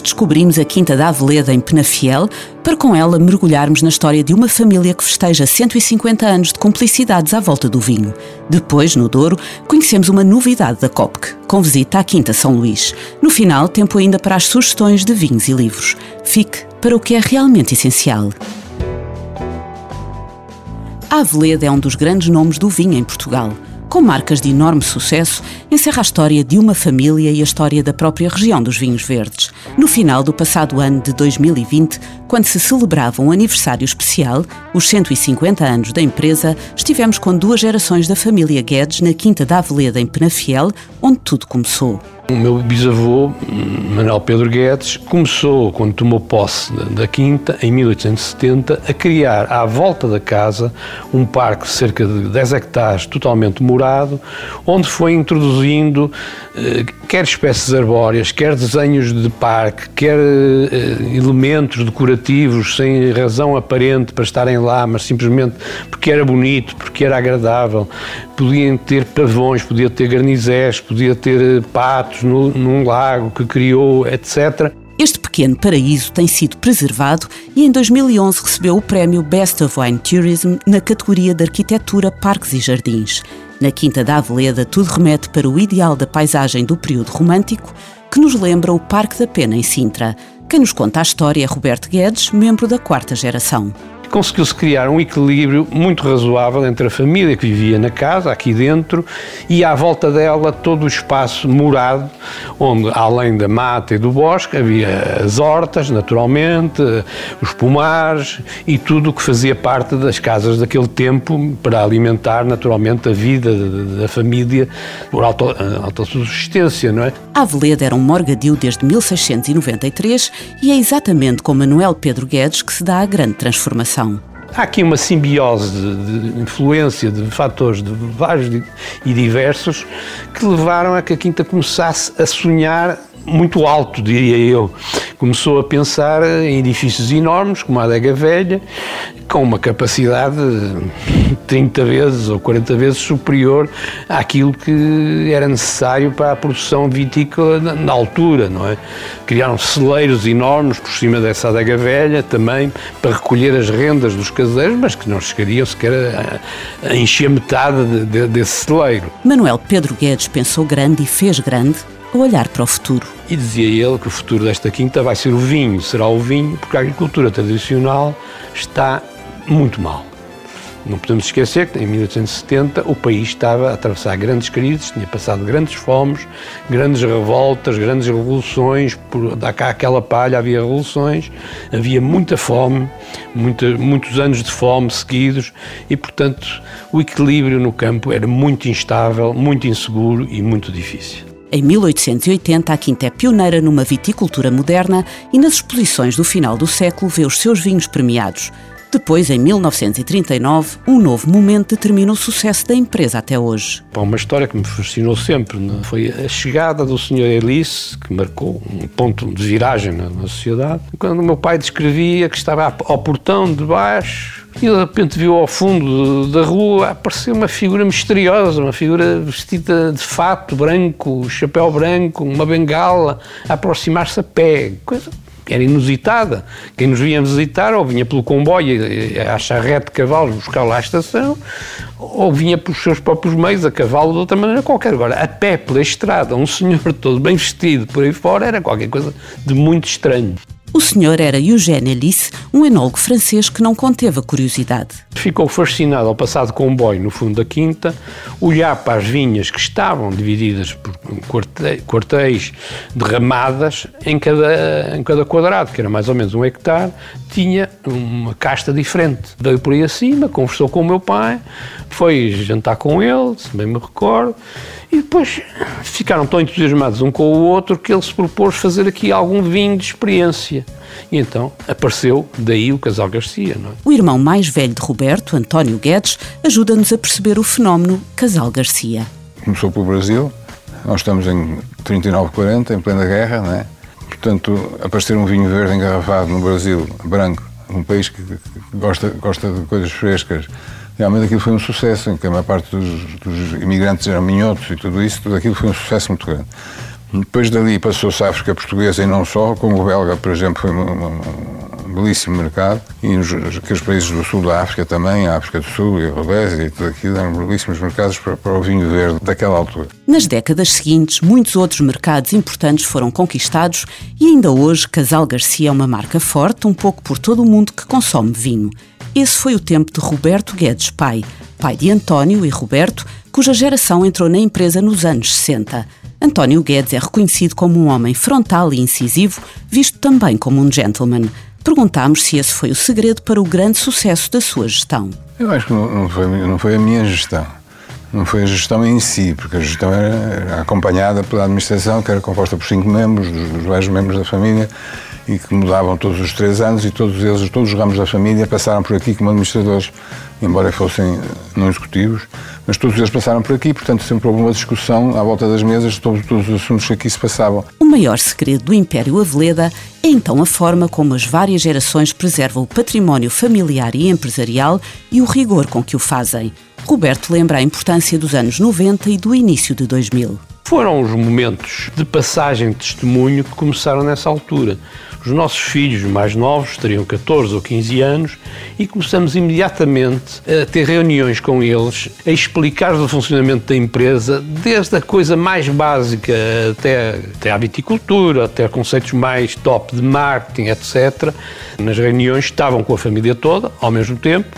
Descobrimos a Quinta da Aveleda em Penafiel para com ela mergulharmos na história de uma família que festeja 150 anos de cumplicidades à volta do vinho. Depois, no Douro, conhecemos uma novidade da COPC, com visita à Quinta São Luís. No final, tempo ainda para as sugestões de vinhos e livros. Fique para o que é realmente essencial. A Aveleda é um dos grandes nomes do vinho em Portugal com marcas de enorme sucesso, encerra a história de uma família e a história da própria região dos vinhos verdes. No final do passado ano de 2020, quando se celebrava um aniversário especial, os 150 anos da empresa, estivemos com duas gerações da família Guedes na Quinta da Aveleda, em Penafiel, onde tudo começou. O meu bisavô, Manuel Pedro Guedes, começou, quando tomou posse da Quinta, em 1870, a criar à volta da casa um parque de cerca de 10 hectares totalmente morado, onde foi introduzindo eh, quer espécies arbóreas, quer desenhos de parque, quer eh, elementos decorativos sem razão aparente para estarem lá, mas simplesmente porque era bonito, porque era agradável. Podiam ter pavões, podia ter garnizés, podia ter eh, patos no, num lago que criou, etc. Este pequeno paraíso tem sido preservado e em 2011 recebeu o prémio Best of Wine Tourism na categoria de Arquitetura, Parques e Jardins. Na Quinta da Aveleda, tudo remete para o ideal da paisagem do período romântico, que nos lembra o Parque da Pena em Sintra. Quem nos conta a história é Roberto Guedes, membro da quarta geração conseguiu-se criar um equilíbrio muito razoável entre a família que vivia na casa, aqui dentro, e à volta dela todo o espaço morado, onde, além da mata e do bosque, havia as hortas, naturalmente, os pomares e tudo o que fazia parte das casas daquele tempo para alimentar, naturalmente, a vida da família por auto, autossubsistência, não é? Aveleda era um morgadio desde 1693 e é exatamente com Manuel Pedro Guedes que se dá a grande transformação. Há aqui uma simbiose de, de, influência de fatores de vários e diversos que levaram a que a Quinta começasse a sonhar muito alto, diria eu. Começou a pensar em edifícios enormes, como a Adega Velha, com uma capacidade 30 vezes ou 40 vezes superior àquilo que era necessário para a produção vitícola na, altura, não é? Criaram celeiros enormes por cima dessa adega velha também para recolher as rendas dos caseiros, mas que não chegariam sequer a, a encher metade de, de, desse celeiro. Manuel Pedro Guedes pensou grande e fez grande a olhar para o futuro. E dizia ele que o futuro desta quinta vai ser o vinho, será o vinho, porque a agricultura tradicional está muito mal. Não podemos esquecer que em 1870 o país estava a atravessar grandes crises, tinha passado grandes fomes, grandes revoltas, grandes revoluções, por da cá aquela palha havia revoluções, havia muita fome, muita, muitos anos de fome seguidos e, portanto, o equilíbrio no campo era muito instável, muito inseguro e muito difícil. Em 1880, a Quinta é pioneira numa viticultura moderna e nas exposições do final do século vê os seus vinhos premiados. Depois, em 1939, um novo momento determina o sucesso da empresa até hoje. Uma história que me fascinou sempre né? foi a chegada do Sr. Elice, que marcou um ponto de viragem na, na sociedade. Quando o meu pai descrevia que estava ao portão de baixo e de repente viu ao fundo da rua aparecer uma figura misteriosa, uma figura vestida de fato branco, chapéu branco, uma bengala, a aproximar-se a pé. Coisa era inusitada. Quem nos vinha visitar ou vinha pelo comboio à charrete de cavalos buscar lá à estação, ou vinha pelos seus próprios meios a cavalo de outra maneira qualquer. Agora, a pé pela estrada, um senhor todo bem vestido por aí fora, era qualquer coisa de muito estranho. O senhor era Eugène Alice, um enólogo francês que não conteve a curiosidade. Ficou fascinado ao passar de comboio no fundo da quinta, olhar para as vinhas que estavam divididas por quartéis de ramadas em cada, em cada quadrado, que era mais ou menos um hectare, tinha uma casta diferente. Veio por aí acima, conversou com o meu pai, foi jantar com ele, se bem me recordo, E depois ficaram tão entusiasmados um com o outro que ele se propôs fazer aqui algum vinho de experiência. E então apareceu daí o Casal Garcia. Não é? O irmão mais velho de Roberto, António Guedes, ajuda-nos a perceber o fenómeno Casal Garcia. Começou pelo Brasil, nós estamos em 39-40, em plena guerra, não é? Portanto, aparecer um vinho verde engarrafado no Brasil, branco, um país que gosta, gosta de coisas frescas, realmente aquilo foi um sucesso, em que a maior parte dos, dos imigrantes eram minhotos e tudo isso, tudo aquilo foi um sucesso muito grande. Depois dali passou-se a África Portuguesa e não só, como o belga, por exemplo, foi um, um belíssimo mercado, e os, aqueles países do sul da África também, a África do Sul e a Rodésia e tudo aquilo, eram belíssimos mercados para, para o vinho verde daquela altura. Nas décadas seguintes, muitos outros mercados importantes foram conquistados e ainda hoje Casal Garcia é uma marca forte, um pouco por todo o mundo que consome vinho. Esse foi o tempo de Roberto Guedes pai, pai de António e Roberto, cuja geração entrou na empresa nos anos 60. António Guedes é reconhecido como um homem frontal e incisivo, visto também como um gentleman. Perguntámos se esse foi o segredo para o grande sucesso da sua gestão. Eu acho que não foi, não foi a minha gestão. Não foi a gestão em si, porque a gestão era, acompanhada pela administração, que era composta por cinco membros, dos vários membros da família, e que mudavam todos os três anos e todos eles, todos os ramos da família passaram por aqui como administradores, embora fossem não executivos, mas todos eles passaram por aqui, portanto sempre houve uma discussão à volta das mesas de todos, todos os assuntos que aqui se passavam. O maior segredo do Império Aveleda é então a forma como as várias gerações preservam o património familiar e empresarial e o rigor com que o fazem. Roberto lembra a importância dos anos 90 e do início de 2000. Foram os momentos de passagem de testemunho que começaram nessa altura. Os nossos filhos mais novos teriam 14 ou 15 anos e começamos imediatamente a ter reuniões com eles, a explicar o funcionamento da empresa, desde a coisa mais básica até, até a viticultura, até conceitos mais top de marketing, etc. Nas reuniões estavam com a família toda, ao mesmo tempo,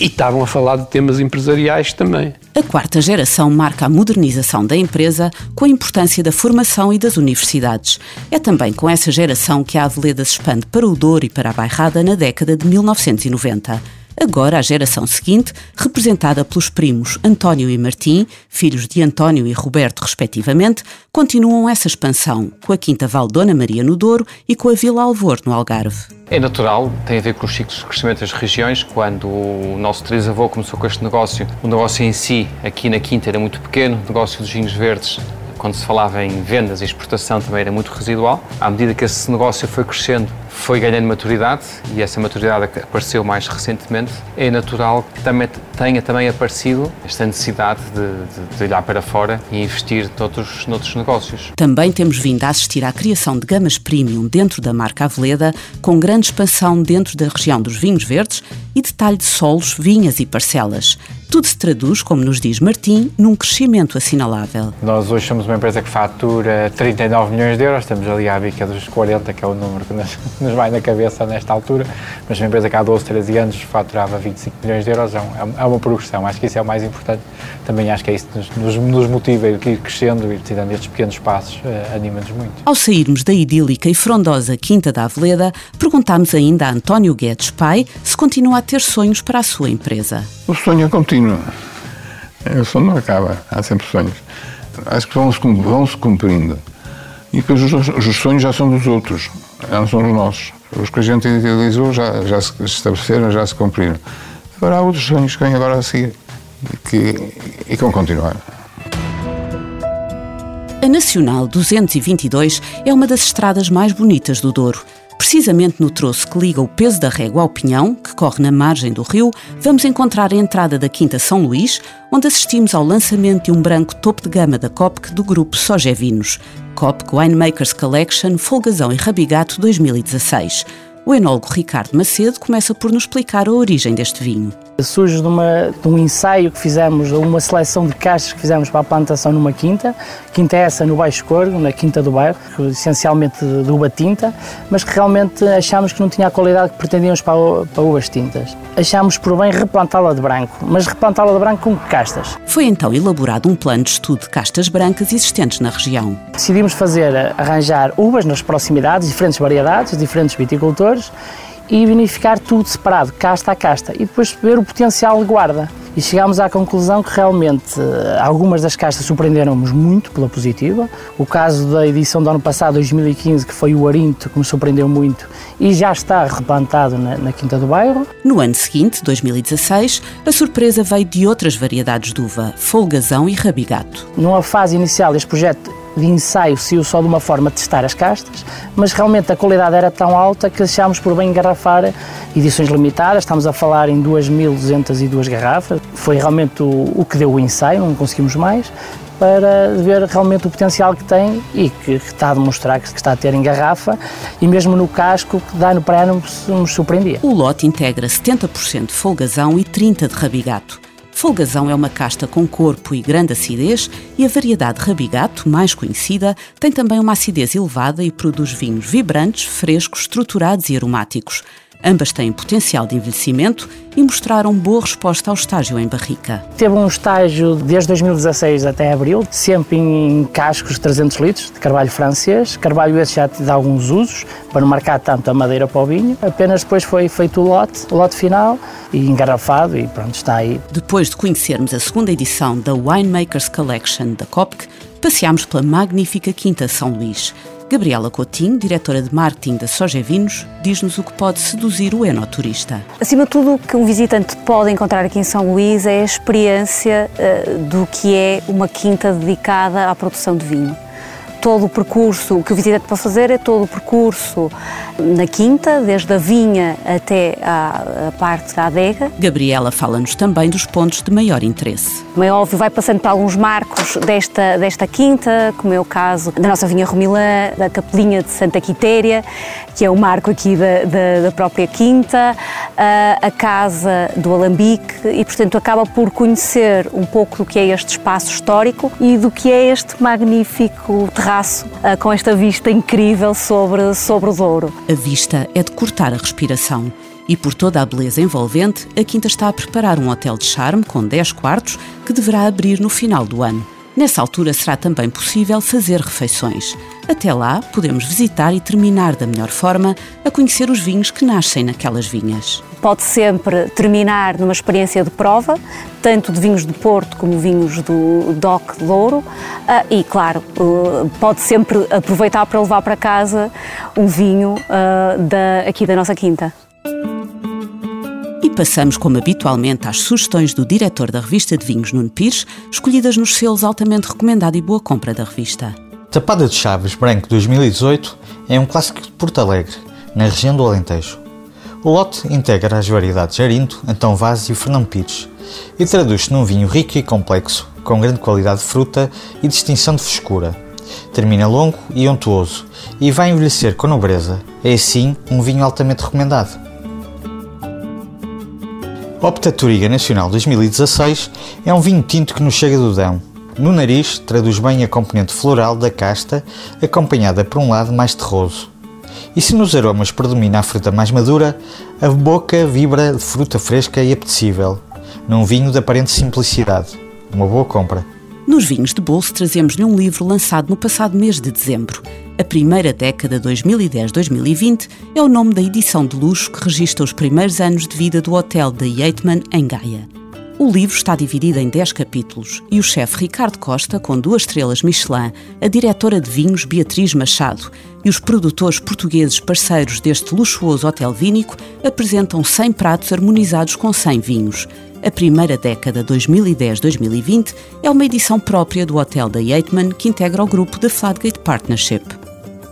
e estavam a falar de temas empresariais também. A quarta geração marca a modernização da empresa com a importância da formação e das universidades. É também com essa geração que a Aveleda se expande para o Douro e para a Bairrada na década de 1990. Agora, a geração seguinte, representada pelos primos António e Martim, filhos de António e Roberto, respectivamente, continuam essa expansão com a Quinta Valdona Maria no Douro e com a Vila Alvor no Algarve. É natural, tem a ver com os ciclos de crescimento das regiões. Quando o nosso trisavô começou com este negócio, o negócio em si, aqui na Quinta, era muito pequeno, o negócio dos vinhos verdes quando se falava em vendas e exportação também era muito residual. À medida que esse negócio foi crescendo, foi ganhando maturidade e essa maturidade apareceu mais recentemente. É natural que também tenha também aparecido esta necessidade de, de, de olhar para fora e investir noutros, noutros negócios. Também temos vindo a assistir à criação de gamas premium dentro da marca Aveleda, com grande expansão dentro da região dos vinhos verdes e detalhe de solos, vinhas e parcelas. Tudo se traduz, como nos diz Martim, num crescimento assinalável. Nós hoje somos uma empresa que fatura 39 milhões de euros, estamos ali à bica dos 40, que é o número que nos, nos vai na cabeça nesta altura, mas uma empresa que há 12, 13 anos faturava 25 milhões de euros, é, é, é uma progressão. Acho que isso é o mais importante. Também acho que é isso que nos, nos motiva a ir crescendo e dando estes pequenos passos, uh, anima-nos muito. Ao sairmos da idílica e frondosa Quinta da Aveleda, perguntámos ainda a António Guedes Pai se continua a ter sonhos para a sua empresa. O sonho é contínuo. O sonho não acaba. Há sempre sonhos. Acho que vão-se vão -se cumprindo. E depois os, os, sonhos já são dos outros, não são os nossos. Os que a gente idealizou já, já se estabeleceram, já se cumpriram. Agora há outros sonhos que vêm agora a seguir que, e que vão continuar. A Nacional 222 é uma das estradas mais bonitas do Douro Precisamente no troço que liga o peso da régua ao Pinhão, que corre na margem do rio, vamos encontrar a entrada da Quinta São Luís, onde assistimos ao lançamento de um branco topo de gama da Copc do grupo Sogevinos. Copc Winemakers Collection Folgazão e Rabigato 2016. O enólogo Ricardo Macedo começa por nos explicar a origem deste vinho. Surge de, uma, de, um ensaio que fizemos, uma seleção de caixas que fizemos para a plantação numa quinta, quinta é essa no Baixo Corgo, na Quinta do Bairro, essencialmente de uva tinta, mas que realmente achámos que não tinha a qualidade que pretendíamos para, para uvas tintas. Achámos por bem replantá-la de branco, mas replantá-la de branco com castas. Foi então elaborado um plano de estudo de castas brancas existentes na região. Decidimos fazer, arranjar uvas nas proximidades, diferentes variedades, diferentes viticultores, e vinificar tudo separado, casta a casta, e depois ver o potencial de guarda. E chegámos à conclusão que realmente eh, algumas das castas surpreenderam-nos muito pela positiva. O caso da edição do ano passado, 2015, que foi o Arinto, que me surpreendeu muito e já está replantado na, na Quinta do Bairro. No ano seguinte, 2016, a surpresa veio de outras variedades de uva, folgazão e rabigato. Numa fase inicial deste projeto, de ensaio saiu só de uma forma de testar as castas, mas realmente a qualidade era tão alta que deixámos por bem engarrafar edições limitadas, estamos a falar em 2.202 garrafas, foi realmente o, o que deu o ensaio, não conseguimos mais, para ver realmente o potencial que tem e que, está a demonstrar que está a ter em garrafa e mesmo no casco que dá no praia nos surpreendia. O lote integra 70% de folgazão e 30% de rabigato. Folgazão é uma casta com corpo e grande acidez e a variedade Rabigato, mais conhecida, tem também uma acidez elevada e produz vinhos vibrantes, frescos, estruturados e aromáticos. Ambas têm potencial de envelhecimento e mostraram boa resposta ao estágio em barrica. Teve um estágio desde 2016 até abril, sempre em cascos de 300 litros de carvalho francês. Carvalho esse já dá alguns usos para não marcar tanto a madeira para o vinho. Apenas depois foi feito o lote, o lote final e engarrafado e pronto, está aí. Depois de conhecermos a segunda edição da Winemakers Collection da COPC, passeámos pela magnífica Quinta São Luís. Gabriela Coutinho, diretora de marketing da Soja Vinos, diz-nos o que pode seduzir o enoturista. Acima de tudo, o que um visitante pode encontrar aqui em São Luís é a experiência uh, do que é uma quinta dedicada à produção de vinho todo o percurso, o que o visitante pode fazer é todo o percurso na quinta, desde a vinha até à, parte da adega. Gabriela fala-nos também dos pontos de maior interesse. Como é óbvio, vai passando por alguns marcos desta, desta quinta, como é o caso da nossa vinha Romilã, da Capelinha de Santa Quitéria, que é o marco aqui da, da, da própria quinta, a, a Casa do Alambique, e portanto acaba por conhecer um pouco do que é este espaço histórico e do que é este magnífico terreno terraço ah, com esta vista incrível sobre, sobre o Douro. A vista é de cortar a respiração. E por toda a beleza envolvente, a Quinta está a preparar um hotel de charme com 10 quartos que deverá abrir no final do ano. Nessa altura será também possível fazer refeições. Até lá, podemos visitar e terminar da melhor forma a conhecer os vinhos que nascem naquelas vinhas. Pode sempre terminar numa experiência de prova, tanto de vinhos de Porto como vinhos do DOC de Louro, ah, e claro, uh, pode sempre aproveitar para levar para casa um vinho uh, da, aqui da nossa quinta. E passamos, como habitualmente, às sugestões do diretor da revista de vinhos, Nuno Pires, escolhidas nos selos altamente recomendado e boa compra da revista. Tapada de Chaves Branco 2018 é um clássico de Porto Alegre, na região do Alentejo. O lote integra as variedades Arinto, Antão Vaz e Fernão Pires e traduz-se num vinho rico e complexo, com grande qualidade de fruta e distinção de frescura. Termina longo e untuoso e vai envelhecer com nobreza. É assim um vinho altamente recomendado. Opta Turiga Nacional 2016 é um vinho tinto que nos chega do Dão. No nariz, traduz bem a componente floral da casta, acompanhada por um lado mais terroso. E se nos aromas predomina a fruta mais madura, a boca vibra de fruta fresca e apetecível, num vinho de aparente simplicidade. Uma boa compra. Nos vinhos de bolso trazemos-lhe um livro lançado no passado mês de dezembro. A primeira década 2010-2020 é o nome da edição de luxo que registra os primeiros anos de vida do hotel da Yeatman em Gaia. O livro está dividido em 10 capítulos e o chefe Ricardo Costa, com duas estrelas Michelin, a diretora de vinhos Beatriz Machado e os produtores portugueses parceiros deste luxuoso hotel vínico apresentam 100 pratos harmonizados com 100 vinhos. A primeira década 2010-2020 é uma edição própria do Hotel da Yeatman que integra o grupo da Fladgate Partnership.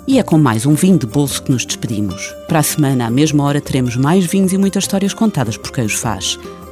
E é com mais um vinho de bolso que nos despedimos. Para a semana, à mesma hora, teremos mais vinhos e muitas histórias contadas por quem os faz.